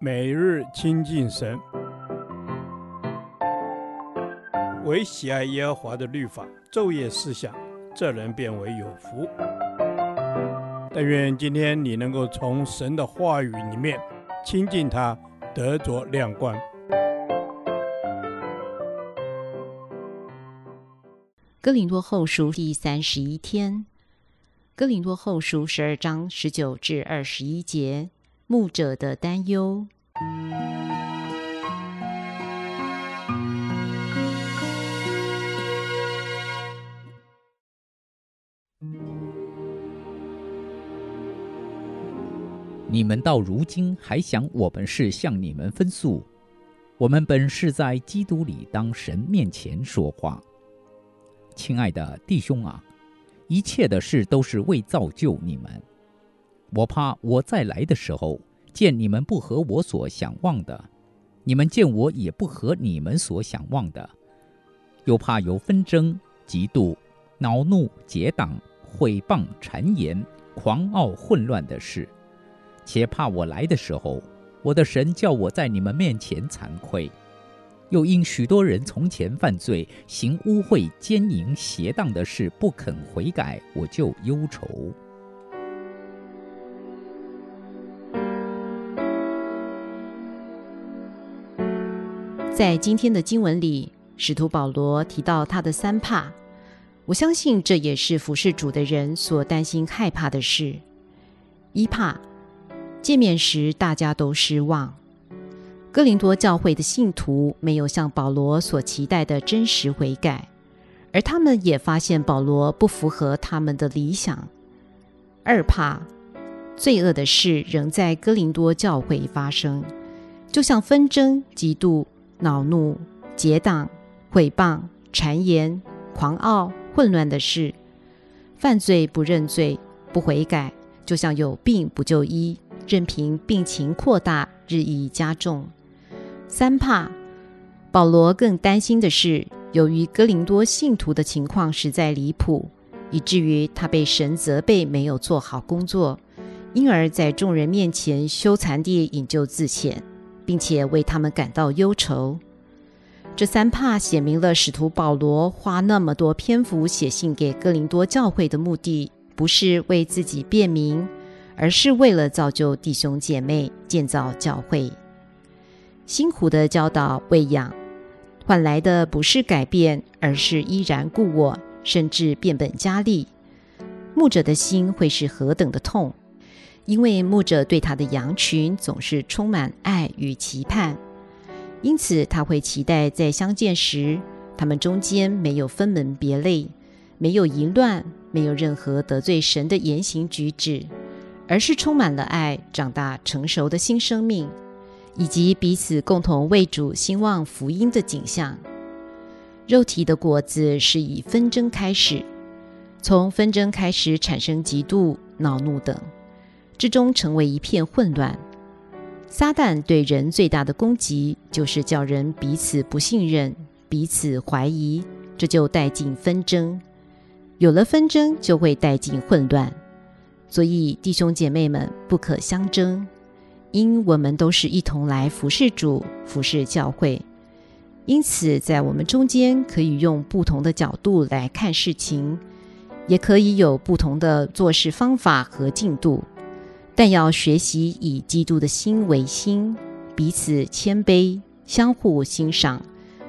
每日亲近神，唯喜爱耶和华的律法，昼夜思想，这人便为有福。但愿今天你能够从神的话语里面亲近他，得着亮光。哥林多后书第三十一天，哥林多后书十二章十九至二十一节，牧者的担忧。你们到如今还想我们是向你们分诉？我们本是在基督里当神面前说话。亲爱的弟兄啊，一切的事都是为造就你们。我怕我再来的时候，见你们不合我所想望的，你们见我也不合你们所想望的，又怕有纷争、嫉妒、恼怒、结党、毁谤、谗言、狂傲、混乱的事。且怕我来的时候，我的神叫我在你们面前惭愧；又因许多人从前犯罪，行污秽、奸淫、邪荡的事，不肯悔改，我就忧愁。在今天的经文里，使徒保罗提到他的三怕，我相信这也是服侍主的人所担心害怕的事。一怕。见面时，大家都失望。哥林多教会的信徒没有像保罗所期待的真实悔改，而他们也发现保罗不符合他们的理想。二怕，罪恶的事仍在哥林多教会发生，就像纷争、嫉妒、恼怒、结党、毁谤、谗言、狂傲、混乱的事，犯罪不认罪、不悔改，就像有病不就医。任凭病情扩大，日益加重。三怕，保罗更担心的是，由于哥林多信徒的情况实在离谱，以至于他被神责备没有做好工作，因而，在众人面前羞惭地引咎自遣，并且为他们感到忧愁。这三怕写明了使徒保罗花那么多篇幅写信给哥林多教会的目的，不是为自己辩明。而是为了造就弟兄姐妹，建造教会。辛苦的教导喂养，换来的不是改变，而是依然故我，甚至变本加厉。牧者的心会是何等的痛，因为牧者对他的羊群总是充满爱与期盼，因此他会期待在相见时，他们中间没有分门别类，没有淫乱，没有任何得罪神的言行举止。而是充满了爱、长大成熟的新生命，以及彼此共同为主兴旺福音的景象。肉体的果子是以纷争开始，从纷争开始产生嫉妒、恼怒等，之中成为一片混乱。撒旦对人最大的攻击，就是叫人彼此不信任、彼此怀疑，这就带进纷争。有了纷争，就会带进混乱。所以，弟兄姐妹们不可相争，因我们都是一同来服侍主、服侍教会。因此，在我们中间可以用不同的角度来看事情，也可以有不同的做事方法和进度，但要学习以基督的心为心，彼此谦卑，相互欣赏，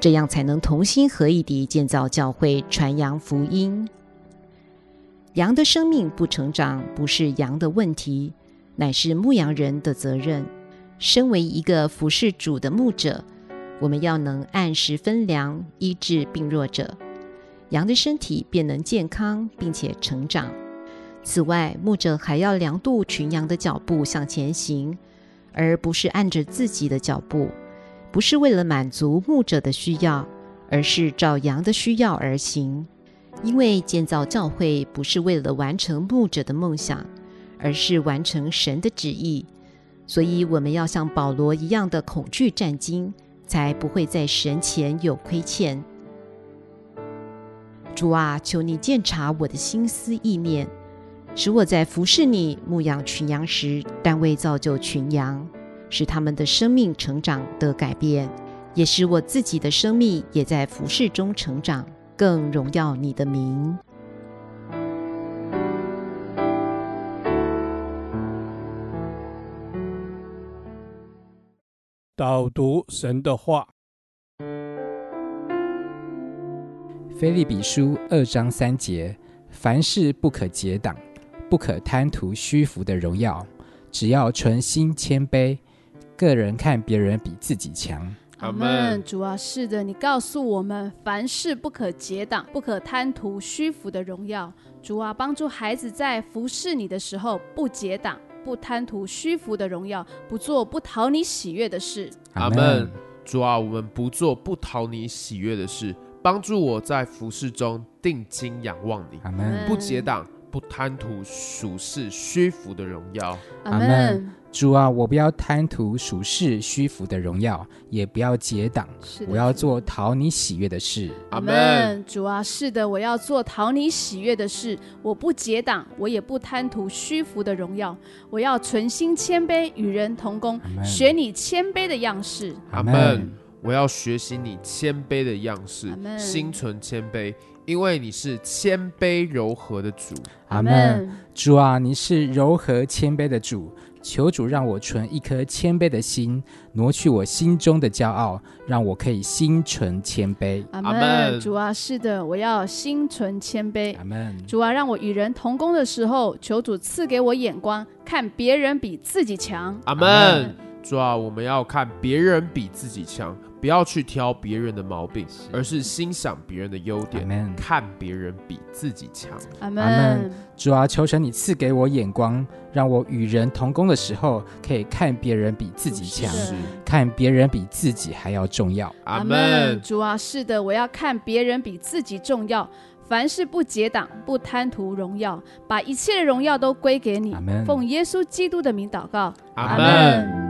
这样才能同心合意地建造教会、传扬福音。羊的生命不成长，不是羊的问题，乃是牧羊人的责任。身为一个服侍主的牧者，我们要能按时分粮，医治病弱者，羊的身体便能健康并且成长。此外，牧者还要量度群羊的脚步向前行，而不是按着自己的脚步，不是为了满足牧者的需要，而是照羊的需要而行。因为建造教会不是为了完成牧者的梦想，而是完成神的旨意，所以我们要像保罗一样的恐惧战兢，才不会在神前有亏欠。主啊，求你鉴察我的心思意念，使我在服侍你牧养群羊时，单为造就群羊，使他们的生命成长的改变，也使我自己的生命也在服侍中成长，更荣耀你的名。导读神的话，菲利比书二章三节：凡事不可结党，不可贪图虚浮的荣耀，只要存心谦卑，个人看别人比自己强。阿门。主啊，是的，你告诉我们，凡事不可结党，不可贪图虚浮的荣耀。主啊，帮助孩子在服侍你的时候不结党。不贪图虚浮的荣耀，不做不讨你喜悦的事。阿门。主啊，我们不做不讨你喜悦的事，帮助我在服侍中定睛仰望你。阿门。不结党。不贪图属世虚浮的荣耀，阿门。主啊，我不要贪图属世虚浮的荣耀，也不要结党，我要做讨你喜悦的事。阿门。主啊，是的，我要做讨你喜悦的事。我不结党，我也不贪图虚浮的荣耀，我要存心谦卑，与人同工，学你谦卑的样式。阿门。我要学习你谦卑的样式，心存谦卑。因为你是谦卑柔和的主，阿门。主啊，你是柔和谦卑的主，求主让我存一颗谦卑的心，挪去我心中的骄傲，让我可以心存谦卑。阿门。主啊，是的，我要心存谦卑。阿门。主啊，让我与人同工的时候，求主赐给我眼光，看别人比自己强。阿门。主啊，我们要看别人比自己强。不要去挑别人的毛病，而是欣赏别人的优点，Amen. 看别人比自己强。阿门。主啊，求神你赐给我眼光，让我与人同工的时候，可以看别人比自己强，看别人比自己还要重要。阿门。主啊，是的，我要看别人比自己重要。凡事不结党，不贪图荣耀，把一切的荣耀都归给你。Amen. 奉耶稣基督的名祷告。阿门。